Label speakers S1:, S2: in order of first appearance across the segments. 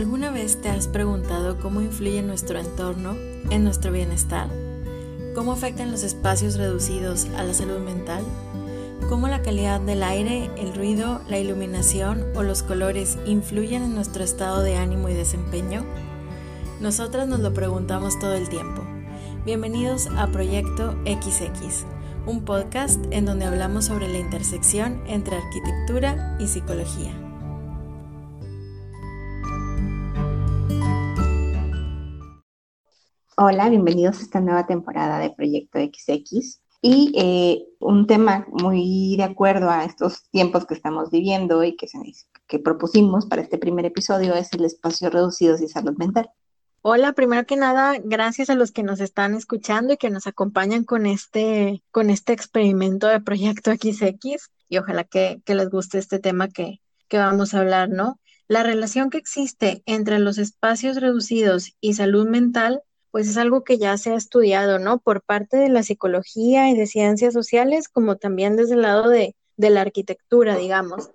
S1: ¿Alguna vez te has preguntado cómo influye nuestro entorno en nuestro bienestar? ¿Cómo afectan los espacios reducidos a la salud mental? ¿Cómo la calidad del aire, el ruido, la iluminación o los colores influyen en nuestro estado de ánimo y desempeño? Nosotras nos lo preguntamos todo el tiempo. Bienvenidos a Proyecto XX, un podcast en donde hablamos sobre la intersección entre arquitectura y psicología.
S2: Hola, bienvenidos a esta nueva temporada de Proyecto XX. Y eh, un tema muy de acuerdo a estos tiempos que estamos viviendo y que, que propusimos para este primer episodio es el espacio reducidos y salud mental.
S1: Hola, primero que nada, gracias a los que nos están escuchando y que nos acompañan con este, con este experimento de Proyecto XX y ojalá que, que les guste este tema que, que vamos a hablar, ¿no? La relación que existe entre los espacios reducidos y salud mental pues es algo que ya se ha estudiado, ¿no? Por parte de la psicología y de ciencias sociales, como también desde el lado de, la arquitectura, digamos.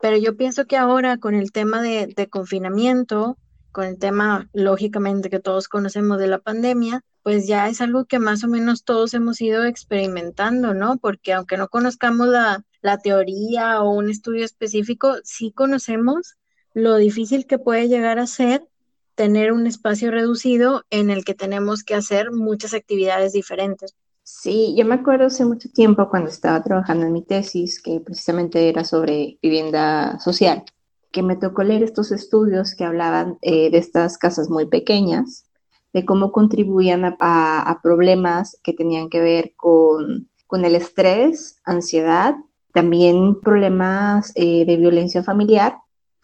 S1: Pero yo pienso que ahora con el tema de, confinamiento, con el tema, lógicamente, que todos conocemos de la pandemia, pues ya es algo que más o menos todos hemos ido experimentando, ¿no? Porque aunque no conozcamos la, la teoría o un estudio específico, sí conocemos lo difícil que puede llegar a ser tener un espacio reducido en el que tenemos que hacer muchas actividades diferentes.
S2: Sí, yo me acuerdo hace mucho tiempo cuando estaba trabajando en mi tesis, que precisamente era sobre vivienda social, que me tocó leer estos estudios que hablaban eh, de estas casas muy pequeñas, de cómo contribuían a, problemas que tenían que ver con, con el estrés, ansiedad, también problemas eh, de violencia familiar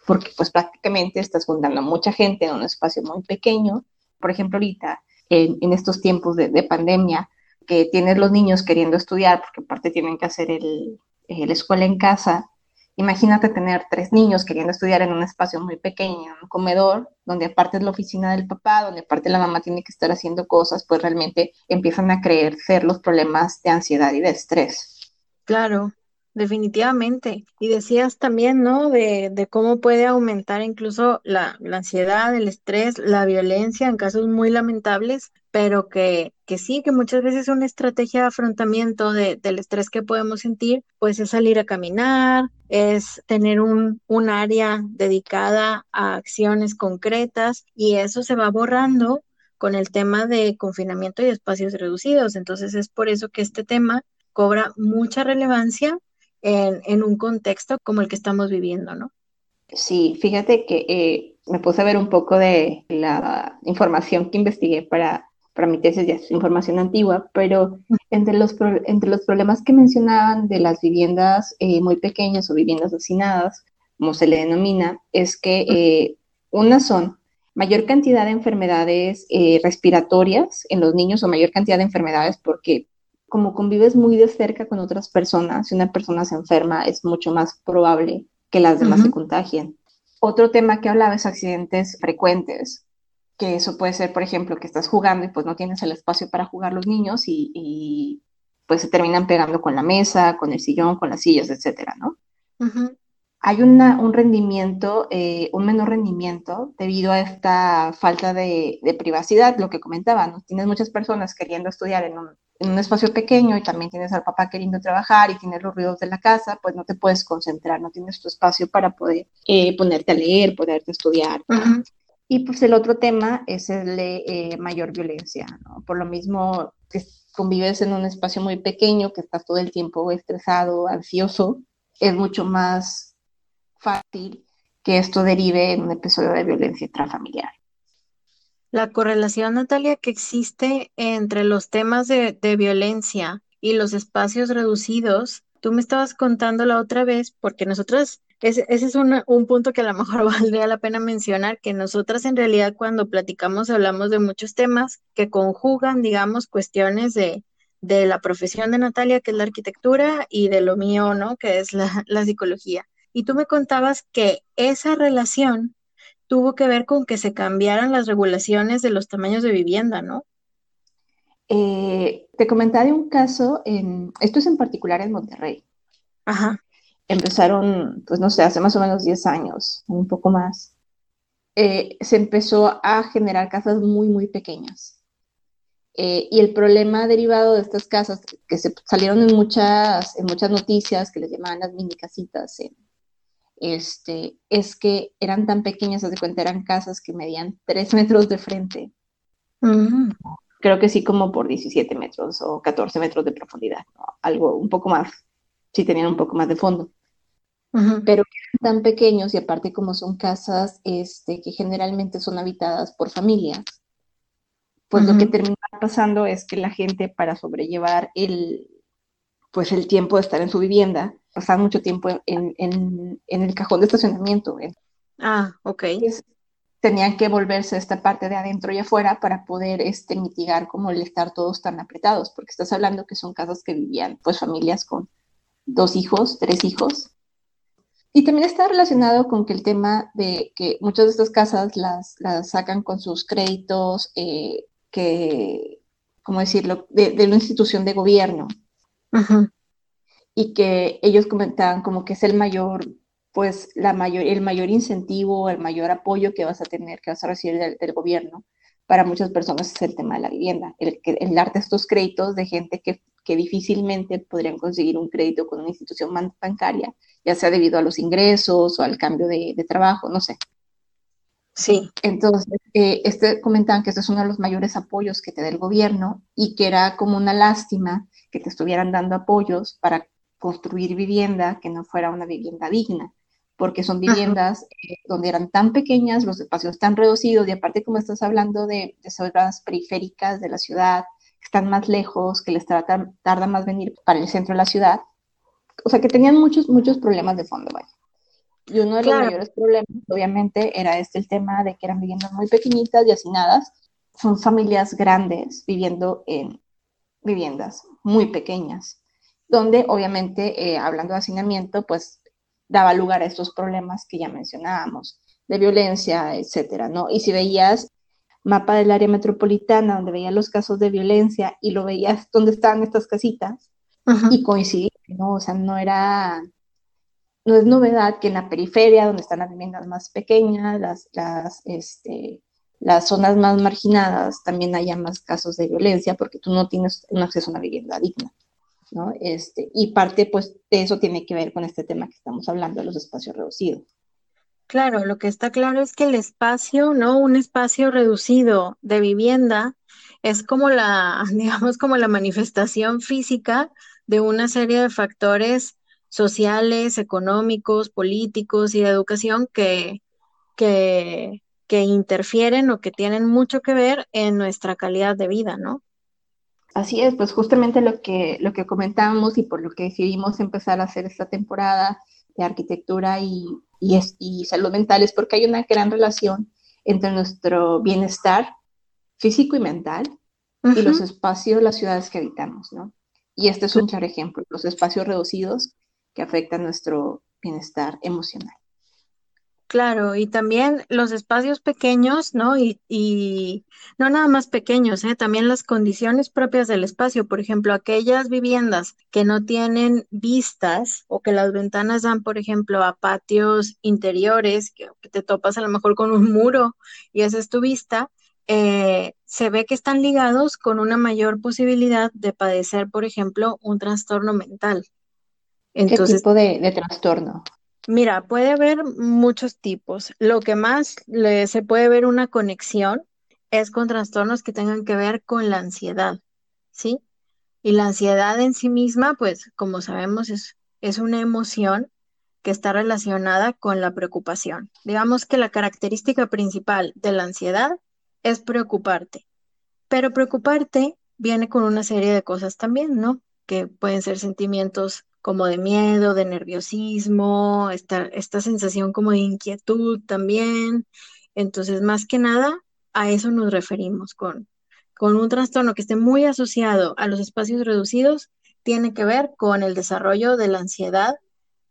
S2: porque pues prácticamente estás juntando mucha gente en un espacio muy pequeño. Por ejemplo, ahorita, en, estos tiempos de, pandemia, que tienes los niños queriendo estudiar, porque aparte tienen que hacer el, la escuela en casa, imagínate tener tres niños queriendo estudiar en un espacio muy pequeño, en un comedor, donde aparte es la oficina del papá, donde aparte la mamá tiene que estar haciendo cosas, pues realmente empiezan a crecer los problemas de ansiedad y de estrés.
S1: Claro, Definitivamente. Y decías también, ¿no? De, cómo puede aumentar incluso la, ansiedad, el estrés, la violencia en casos muy lamentables, pero que, sí, que muchas veces una estrategia de afrontamiento de, del estrés que podemos sentir, pues es salir a caminar, es tener un área dedicada a acciones concretas y eso se va borrando con el tema de confinamiento y espacios reducidos. Entonces es por eso que este tema cobra mucha relevancia en, un contexto como el que estamos viviendo, ¿no?
S2: Sí, fíjate que eh, me puse a ver un poco de la información que investigué para, para mi tesis, ya es información antigua, pero entre los, entre los problemas que mencionaban de las viviendas eh, muy pequeñas o viviendas hacinadas, como se le denomina, es que eh, unas son mayor cantidad de enfermedades respiratorias en los niños o mayor cantidad de enfermedades porque como convives muy de cerca con otras personas, si una persona se enferma, es mucho más probable que las demás se contagien. Otro tema que hablaba es accidentes frecuentes, que eso puede ser, por ejemplo, que estás jugando y pues no tienes el espacio para jugar los niños y, pues se terminan pegando con la mesa, con el sillón, con las sillas, etcétera, ¿no? hay un rendimiento, eh, un menor rendimiento debido a esta falta de, privacidad, lo que comentaba, ¿no? Tienes muchas personas queriendo estudiar en un, espacio pequeño y también tienes al papá queriendo trabajar y tienes los ruidos de la casa, pues no te puedes concentrar, no tienes tu espacio para poder eh, ponerte a leer, poderte estudiar. Y pues el otro tema es el de eh, mayor violencia, ¿no? Por lo mismo que convives en un espacio muy pequeño, que estás todo el tiempo estresado, ansioso, es mucho más fácil que esto derive en un episodio de violencia intrafamiliar.
S1: La correlación, Natalia, que existe entre los temas de, violencia y los espacios reducidos, tú me estabas contando la otra vez, porque nosotras, ese, es un, punto que a lo mejor valdría la pena mencionar, que nosotras en realidad cuando platicamos hablamos de muchos temas que conjugan, digamos, cuestiones de, de la profesión de Natalia, que es la arquitectura, y de lo mío, ¿no? Que es la psicología. Y tú me contabas que esa relación tuvo que ver con que se cambiaran las regulaciones de los tamaños de vivienda, ¿no?
S2: Eh, te comentaba de un caso, en, esto es en particular en Monterrey.
S1: Ajá.
S2: Empezaron, pues no sé, hace más o menos 10 años, un poco más. eh, se empezó a generar casas muy, muy pequeñas. Eh, y el problema derivado de estas casas, que se salieron en muchas, en muchas noticias, que les llamaban las mini casitas, este, es que eran tan pequeñas, de cuenta, eran casas que medían 3 metros de frente. Creo que sí, como por 17 metros o 14 metros de profundidad, algo un poco más, sí tenían un poco más de fondo. Pero eran tan pequeños y aparte como son casas este, que generalmente son habitadas por familias, pues lo que termina pasando es que la gente para sobrellevar el, pues el tiempo de estar en su vivienda, pasan mucho tiempo en, en, en el cajón de estacionamiento.
S1: Ah, ok.
S2: tenían que volverse esta parte de adentro y afuera para poder este, mitigar como el estar todos tan apretados, porque estás hablando que son casas que vivían pues familias con dos hijos, tres hijos. Y también está relacionado con que el tema de que muchas de estas casas las, las sacan con sus créditos eh, que, ¿cómo decirlo?, de, de una institución de gobierno. Y que ellos comentaban como que es el mayor, pues, la mayor, el mayor incentivo, el mayor apoyo que vas a tener, que vas a recibir del, gobierno para muchas personas es el tema de la vivienda, el, el darte estos créditos de gente que, que, difícilmente podrían conseguir un crédito con una institución bancaria, ya sea debido a los ingresos o al cambio de, de trabajo, no sé.
S1: Sí.
S2: Entonces, eh, este, comentaban que este es uno de los mayores apoyos que te da el gobierno y que era como una lástima que te estuvieran dando apoyos para construir vivienda que no fuera una vivienda digna, porque son viviendas eh, donde eran tan pequeñas, los espacios tan reducidos y aparte como estás hablando de, de zonas periféricas de la ciudad, que están más lejos, que les tarda, tarda más venir para el centro de la ciudad, o sea que tenían muchos, muchos problemas de fondo, vaya. Y uno de los mayores problemas, obviamente, era este el tema de que eran viviendas muy pequeñitas y hacinadas. Son familias grandes viviendo en viviendas muy pequeñas, donde obviamente, eh, hablando de hacinamiento, pues daba lugar a estos problemas que ya mencionábamos, de violencia, etcétera, ¿no? Y si veías mapa del área metropolitana, donde veías los casos de violencia y lo veías donde estaban estas casitas, y coincidía, ¿no? O sea, no era no es novedad que en la periferia, donde están las viviendas más pequeñas, las, las, este, las zonas más marginadas, también haya más casos de violencia porque tú no tienes un acceso a una vivienda digna. ¿No? Este, y parte pues de eso tiene que ver con este tema que estamos hablando los espacios reducidos.
S1: Claro, lo que está claro es que el espacio, ¿no? Un espacio reducido de vivienda es como la, digamos, como la manifestación física de una serie de factores sociales, económicos, políticos y de educación que, que, que interfieren o que tienen mucho que ver en nuestra calidad de vida, ¿no?
S2: Así es, pues justamente lo que, lo que comentábamos y por lo que decidimos empezar a hacer esta temporada de arquitectura y, y, y salud mental es porque hay una gran relación entre nuestro bienestar físico y mental y los espacios, las ciudades que habitamos, ¿no? Y este es un claro ejemplo, los espacios reducidos que afecta nuestro bienestar emocional.
S1: Claro, y también los espacios pequeños, ¿no? Y, y no nada más pequeños, ¿eh? también las condiciones propias del espacio. Por ejemplo, aquellas viviendas que no tienen vistas o que las ventanas dan, por ejemplo, a patios interiores, que, te topas a lo mejor con un muro y esa es tu vista, eh, se ve que están ligados con una mayor posibilidad de padecer, por ejemplo, un trastorno mental.
S2: Entonces, ¿Qué tipo de, trastorno?
S1: Mira, puede haber muchos tipos. Lo que más se puede ver una conexión es con trastornos que tengan que ver con la ansiedad, ¿sí? Y la ansiedad en sí misma, pues como sabemos, es, es una emoción que está relacionada con la preocupación. Digamos que la característica principal de la ansiedad es preocuparte, pero preocuparte viene con una serie de cosas también, ¿no? Que pueden ser sentimientos como de miedo, de nerviosismo, esta, esta sensación como de inquietud también. Entonces, más que nada, a eso nos referimos con, con un trastorno que esté muy asociado a los espacios reducidos, tiene que ver con el desarrollo de la ansiedad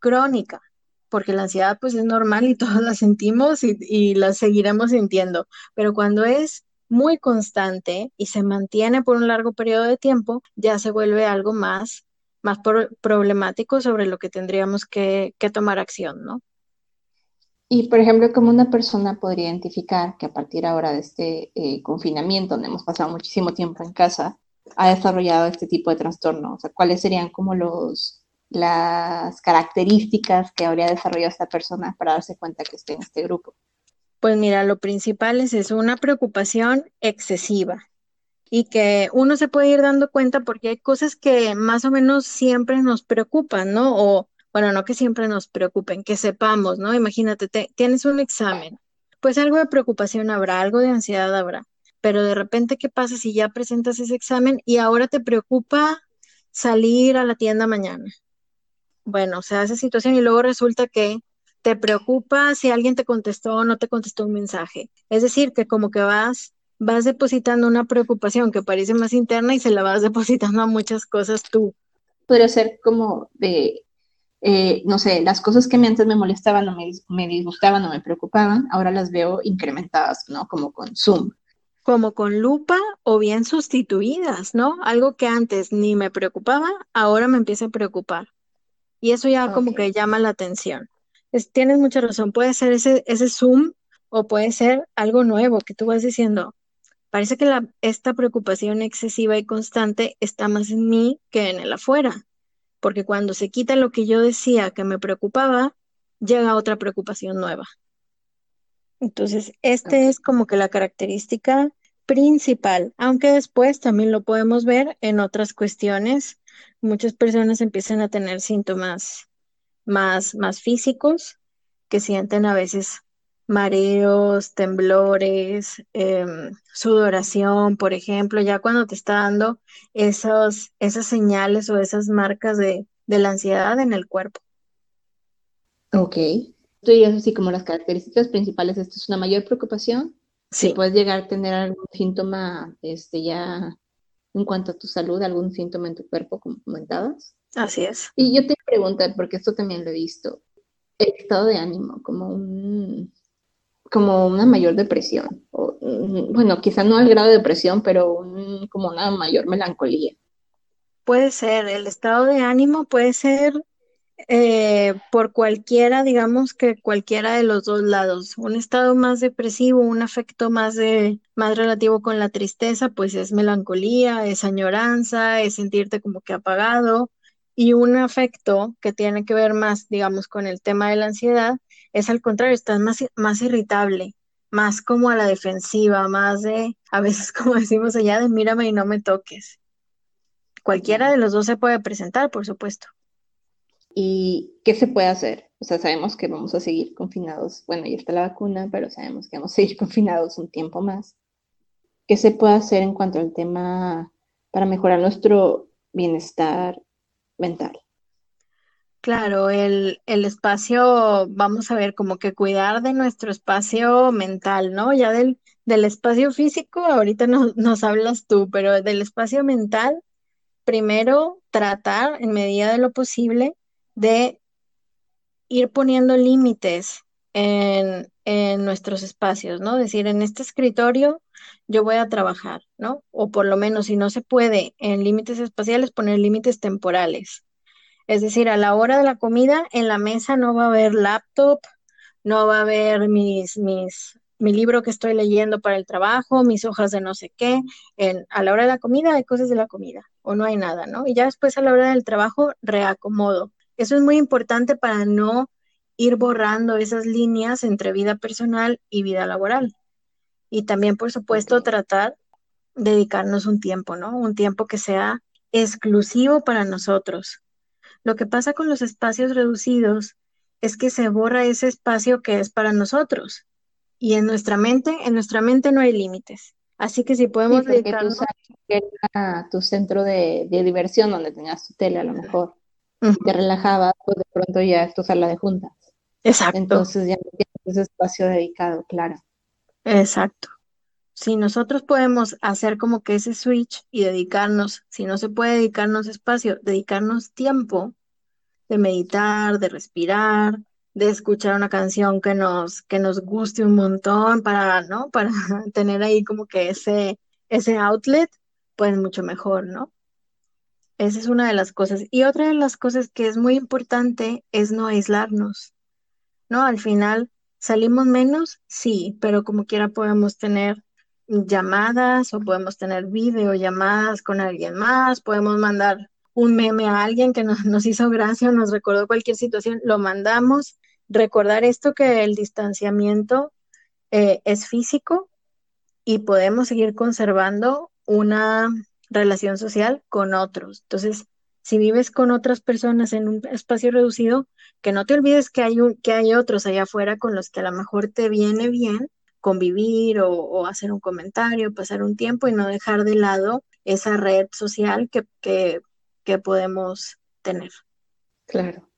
S1: crónica, porque la ansiedad pues es normal y todos la sentimos y, y la seguiremos sintiendo, pero cuando es muy constante y se mantiene por un largo periodo de tiempo, ya se vuelve algo más más problemático sobre lo que tendríamos que, tomar acción, ¿no?
S2: Y, por ejemplo, ¿cómo una persona podría identificar que a partir ahora de este eh, confinamiento, donde hemos pasado muchísimo tiempo en casa, ha desarrollado este tipo de trastorno? O sea, ¿cuáles serían como los, las características que habría desarrollado esta persona para darse cuenta que esté en este grupo?
S1: Pues mira, lo principal es eso, una preocupación excesiva y que uno se puede ir dando cuenta porque hay cosas que más o menos siempre nos preocupan, ¿no? O bueno, no que siempre nos preocupen, que sepamos, ¿no? Imagínate, tienes un examen, pues algo de preocupación habrá, algo de ansiedad habrá, pero de repente, ¿qué pasa si ya presentas ese examen y ahora te preocupa salir a la tienda mañana? Bueno, o sea, esa situación y luego resulta que te preocupa si alguien te contestó o no te contestó un mensaje. Es decir, que como que vas vas depositando una preocupación que parece más interna y se la vas depositando a muchas cosas tú.
S2: Podría ser como de eh, no sé, las cosas que antes me molestaban o me, disgustaban o me preocupaban, ahora las veo incrementadas, ¿no? Como con Zoom.
S1: Como con lupa o bien sustituidas, ¿no? Algo que antes ni me preocupaba, ahora me empieza a preocupar. Y eso ya como que llama la atención. tienes mucha razón, puede ser ese, ese Zoom o puede ser algo nuevo que tú vas diciendo. Parece que la, esta preocupación excesiva y constante está más en mí que en el afuera porque cuando se quita lo que yo decía que me preocupaba, llega otra preocupación nueva. Entonces, este es como que la característica principal, aunque después también lo podemos ver en otras cuestiones. Muchas personas empiezan a tener síntomas más, más físicos, que sienten a veces mareos, temblores, em, sudoración, por ejemplo, ya cuando te está dando esos, esas señales o esas marcas de, la ansiedad en el cuerpo.
S2: Ok. Tú dirías así como las características principales, esto es una mayor preocupación.
S1: Sí.
S2: Puedes llegar a tener algún síntoma, este, ya en cuanto a tu salud, algún síntoma en tu cuerpo, como comentabas.
S1: Así es.
S2: Y yo te pregunto, porque esto también lo he visto, el estado de ánimo, como un, como una mayor depresión. Mm, bueno, quizá no al grado de depresión, pero como una mayor melancolía.
S1: Puede ser, el estado de ánimo puede ser eh, por cualquiera, digamos que cualquiera de los dos lados. Un estado más depresivo, un afecto más de más relativo con la tristeza, pues es melancolía, es añoranza, es sentirte como que apagado. Y un afecto que tiene que ver más, digamos, con el tema de la ansiedad, es al contrario, estás más, más irritable, más como a la defensiva, más de, a veces como decimos allá, de mírame y no me toques. Cualquiera de los dos se puede presentar, por supuesto.
S2: ¿Y qué se puede hacer? O sea, sabemos que vamos a seguir confinados. Bueno, ya está la vacuna, pero sabemos que vamos a seguir confinados un tiempo más. ¿Qué se puede hacer en cuanto al tema para mejorar nuestro bienestar mental?
S1: Claro, el, el, espacio, vamos a ver, como que cuidar de nuestro espacio mental, ¿no? Ya del, del espacio físico, ahorita nos hablas tú, pero del espacio mental, primero tratar en medida de lo posible de ir poniendo límites en, en nuestros espacios, ¿no? Decir, en este escritorio yo voy a trabajar, ¿no? O por lo menos, si no se puede en límites espaciales, poner límites temporales es decir, a la hora de la comida, en la mesa no va a haber laptop, no va a haber mis, mis, mi libro que estoy leyendo para el trabajo, mis hojas de no sé qué. En, a la hora de la comida hay cosas de la comida o no hay nada, ¿no? Y ya después a la hora del trabajo reacomodo. Eso es muy importante para no ir borrando esas líneas entre vida personal y vida laboral. Y también, por supuesto, tratar de dedicarnos un tiempo, ¿no? Un tiempo que sea exclusivo para nosotros, lo que pasa con los espacios reducidos es que se borra ese espacio que es para nosotros. Y en nuestra mente, en nuestra mente no hay límites. Así que si podemos
S2: sí, dedicarnos... que era tu centro de, diversión donde tenías tu tele a lo mejor, te relajabas, pues de pronto ya es tu sala de juntas.
S1: Exacto.
S2: Entonces ya no tienes ese espacio dedicado, claro.
S1: Exacto. Si nosotros podemos hacer como que ese switch y dedicarnos, si no se puede dedicarnos espacio, dedicarnos tiempo de meditar, de respirar, de escuchar una canción que nos, que nos guste un montón para, ¿no? Para tener ahí como que ese, ese outlet, pues mucho mejor, ¿no? Esa es una de las cosas. Y otra de las cosas que es muy importante es no aislarnos, ¿no? Al final ¿Salimos menos? Sí, pero como quiera podemos tener llamadas o podemos tener videollamadas con alguien más, podemos mandar un meme a alguien que nos, nos hizo gracia o nos recordó cualquier situación, lo mandamos. Recordar esto que el distanciamiento eh, es físico y podemos seguir conservando una relación social con otros. Entonces, si vives con otras personas en un espacio reducido, que no te olvides que hay, un, que hay otros allá afuera con los que a lo mejor te viene bien convivir o, hacer un comentario, pasar un tiempo y no dejar de lado esa red social que, que, podemos tener.
S2: Claro.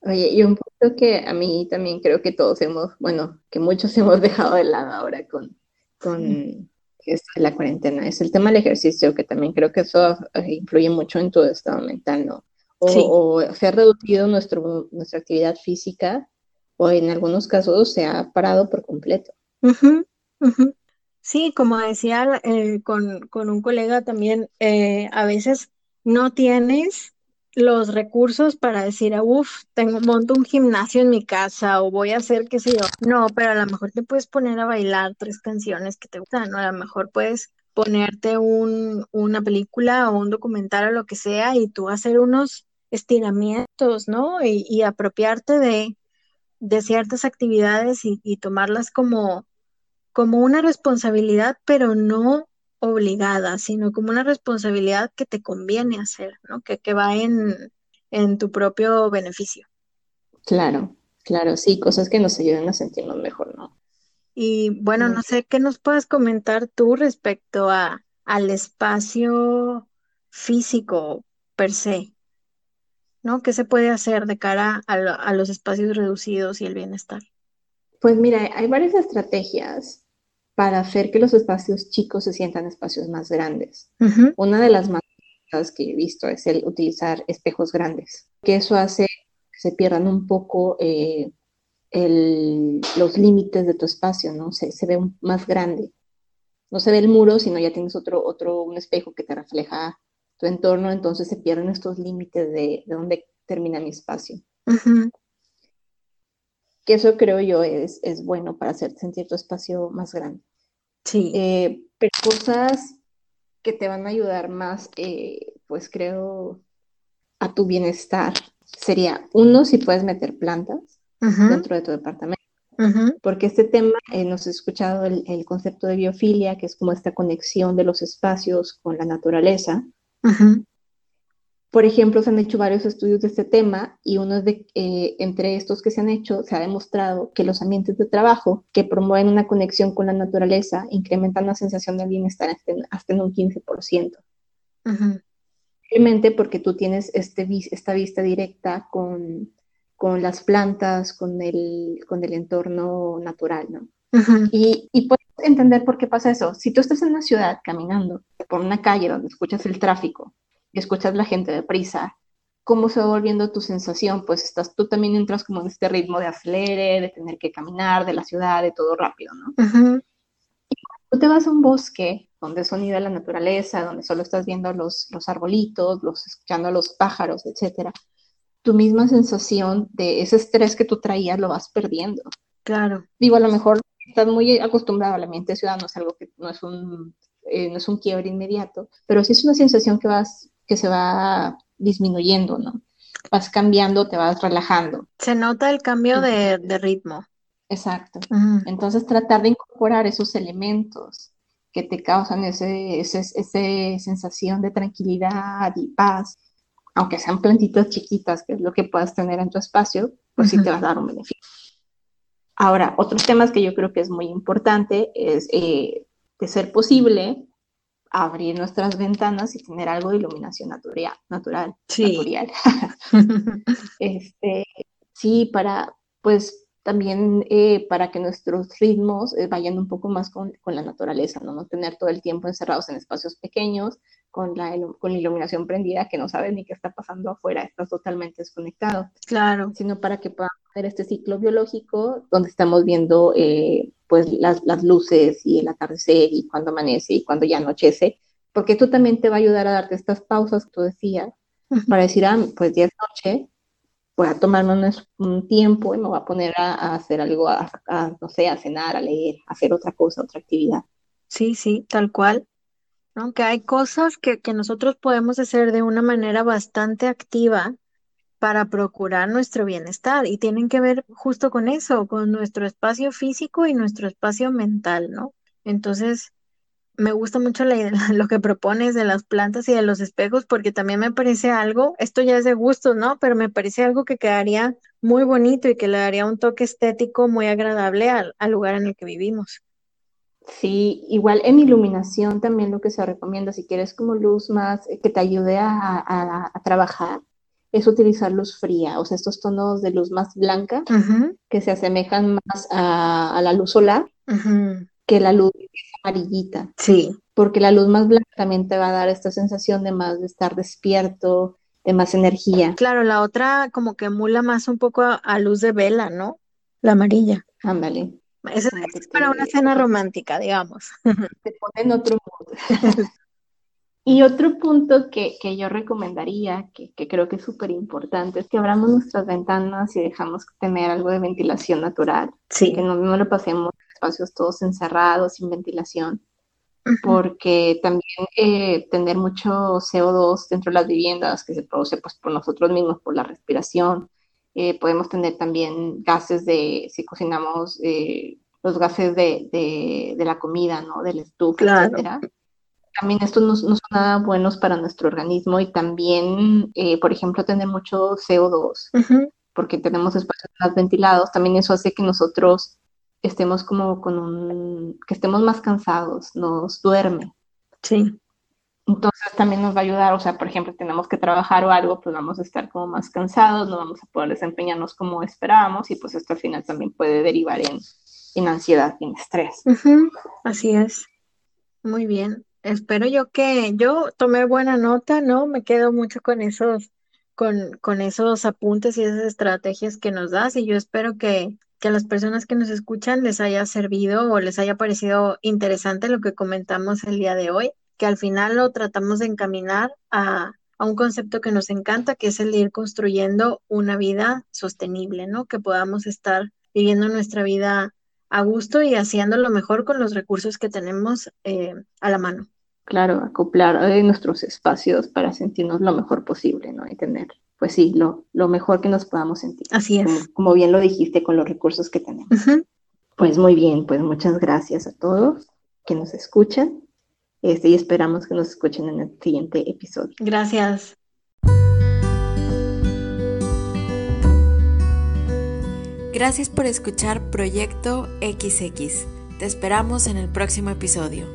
S2: Oye, y un punto que a mí también creo que todos hemos, bueno, que muchos hemos dejado de lado ahora con, con la cuarentena, es el tema del ejercicio, que también creo que eso eh, influye mucho en tu estado mental, ¿no? O, se ha reducido nuestro, nuestra actividad física o en algunos casos se ha parado por completo.
S1: Sí, como decía eh, con, con, un colega también, eh, a veces no tienes los recursos para decir, uff, tengo, monto un gimnasio en mi casa o voy a hacer qué sé yo. No, pero a lo mejor te puedes poner a bailar tres canciones que te gustan, ¿no? A lo mejor puedes ponerte un, una película o un documental o lo que sea y tú hacer unos estiramientos, ¿no? Y, apropiarte de, de, ciertas actividades y, y tomarlas como, como una responsabilidad, pero no obligada, sino como una responsabilidad que te conviene hacer, ¿no? Que, que va en, en tu propio beneficio.
S2: Claro, claro, sí, cosas que nos ayuden a sentirnos mejor, ¿no?
S1: Y bueno, no sé qué nos puedes comentar tú respecto a, al espacio físico per se, ¿no? ¿Qué se puede hacer de cara a, a los espacios reducidos y el bienestar?
S2: Pues mira, hay varias estrategias para hacer que los espacios chicos se sientan espacios más grandes. Una de las más que he visto es el utilizar espejos grandes, que eso hace que se pierdan un poco eh, los límites de tu espacio, ¿no? Se, ve más grande. No se ve el muro, sino ya tienes otro, otro, un espejo que te refleja tu entorno, entonces se pierden estos límites de, de dónde termina mi espacio. Que eso creo yo es, es bueno para hacer sentir tu espacio más grande.
S1: Sí.
S2: Eh, pero cosas que te van a ayudar más, eh, pues creo, a tu bienestar. Sería, uno, si puedes meter plantas dentro de tu departamento. Porque este tema, eh, nos he escuchado el, el, concepto de biofilia, que es como esta conexión de los espacios con la naturaleza. Por ejemplo, se han hecho varios estudios de este tema y uno de, eh, entre estos que se han hecho, se ha demostrado que los ambientes de trabajo que promueven una conexión con la naturaleza incrementan la sensación de bienestar hasta, en un 15%. Simplemente porque tú tienes este, esta vista directa con, con, las plantas, con el, con el entorno natural, ¿no? y, y puedes entender por qué pasa eso. Si tú estás en una ciudad caminando por una calle donde escuchas el tráfico, y escuchas la gente deprisa, ¿cómo se va volviendo tu sensación? Pues estás, tú también entras como en este ritmo de acelere, de tener que caminar, de la ciudad, de todo rápido, ¿no? Y cuando tú te vas a un bosque donde es sonido de la naturaleza, donde solo estás viendo los, los arbolitos, los, escuchando a los pájaros, etcétera, tu misma sensación de ese estrés que tú traías lo vas perdiendo.
S1: Claro.
S2: Digo, a lo mejor estás muy acostumbrado al ambiente ciudad, no es algo que no es un, eh, no es un quiebre inmediato, pero sí es una sensación que vas que se va disminuyendo, ¿no? Vas cambiando, te vas relajando.
S1: Se nota el cambio de, ritmo.
S2: Exacto. Entonces tratar de incorporar esos elementos que te causan ese, ese, sensación de tranquilidad y paz, aunque sean plantitas chiquitas, que es lo que puedas tener en tu espacio, pues sí te va a dar un beneficio. Ahora, otros temas que yo creo que es muy importante es, eh, de ser posible, abrir nuestras ventanas y tener algo de iluminación natural, natural,
S1: sí.
S2: este, sí, para, pues, también eh, para que nuestros ritmos eh, vayan un poco más con, con, la naturaleza, ¿no? No tener todo el tiempo encerrados en espacios pequeños, con la, con la iluminación prendida, que no sabes ni qué está pasando afuera, estás totalmente desconectado.
S1: Claro.
S2: Sino para que podamos hacer este ciclo biológico donde estamos viendo eh, pues las, las, luces y el atardecer y cuando amanece y cuando ya anochece, porque esto también te va a ayudar a darte estas pausas que tú decías, para decir, ah, pues ya es noche, voy a tomarme un, tiempo y me voy a poner a, hacer algo, a, no sé, a cenar, a leer, a hacer otra cosa, otra actividad.
S1: Sí, sí, tal cual. Aunque hay cosas que, que nosotros podemos hacer de una manera bastante activa para procurar nuestro bienestar y tienen que ver justo con eso, con nuestro espacio físico y nuestro espacio mental, ¿no? Entonces, me gusta mucho la lo que propones de las plantas y de los espejos, porque también me parece algo, esto ya es de gusto, ¿no? Pero me parece algo que quedaría muy bonito y que le daría un toque estético muy agradable al, lugar en el que vivimos.
S2: Sí, igual en iluminación también lo que se recomienda, si quieres como luz más eh, que te ayude a, trabajar, es utilizar luz fría, o sea, estos tonos de luz más blanca que se asemejan más a, la luz solar que la luz amarillita.
S1: Sí.
S2: Porque la luz más blanca también te va a dar esta sensación de más de estar despierto, de más energía.
S1: Claro, la otra como que emula más un poco a, luz de vela, ¿no? La amarilla.
S2: Ándale.
S1: Esa es para una cena romántica, digamos.
S2: Te pone en otro modo. y otro punto que, yo recomendaría, que, creo que es súper importante, es que abramos nuestras ventanas y dejamos tener algo de ventilación natural.
S1: Sí.
S2: Que no, no lo pasemos espacios todos encerrados, sin ventilación, porque también eh, tener mucho CO2 dentro de las viviendas que se produce pues, por nosotros mismos, por la respiración. Eh, podemos tener también gases de, si cocinamos, eh, los gases de, de, la comida, ¿no? Del estufa, etcétera. También estos no, son nada buenos para nuestro organismo y también, por ejemplo, tener mucho CO2, porque tenemos espacios más ventilados, también eso hace que nosotros estemos como con un, que estemos más cansados, nos duerme.
S1: Sí.
S2: Entonces también nos va a ayudar, o sea, por ejemplo, tenemos que trabajar o algo, pues vamos a estar como más cansados, no vamos a poder desempeñarnos como esperábamos y pues esto al final también puede derivar en, en ansiedad y en estrés.
S1: Así es. Muy bien. Espero yo que yo tomé buena nota, ¿no? Me quedo mucho con esos, con, con esos apuntes y esas estrategias que nos das y yo espero que, que a las personas que nos escuchan les haya servido o les haya parecido interesante lo que comentamos el día de hoy, que al final lo tratamos de encaminar a, un concepto que nos encanta, que es el de ir construyendo una vida sostenible, ¿no? Que podamos estar viviendo nuestra vida a gusto y haciendo lo mejor con los recursos que tenemos eh, a la mano.
S2: Claro, acoplar eh, nuestros espacios para sentirnos lo mejor posible, ¿no? Y tener pues sí, lo, lo mejor que nos podamos sentir.
S1: Así
S2: es. Como, bien lo dijiste, con los recursos que tenemos. Pues muy bien, pues muchas gracias a todos que nos escuchan este, y esperamos que nos escuchen en el siguiente episodio.
S1: Gracias.
S3: Gracias por escuchar Proyecto XX. Te esperamos en el próximo episodio.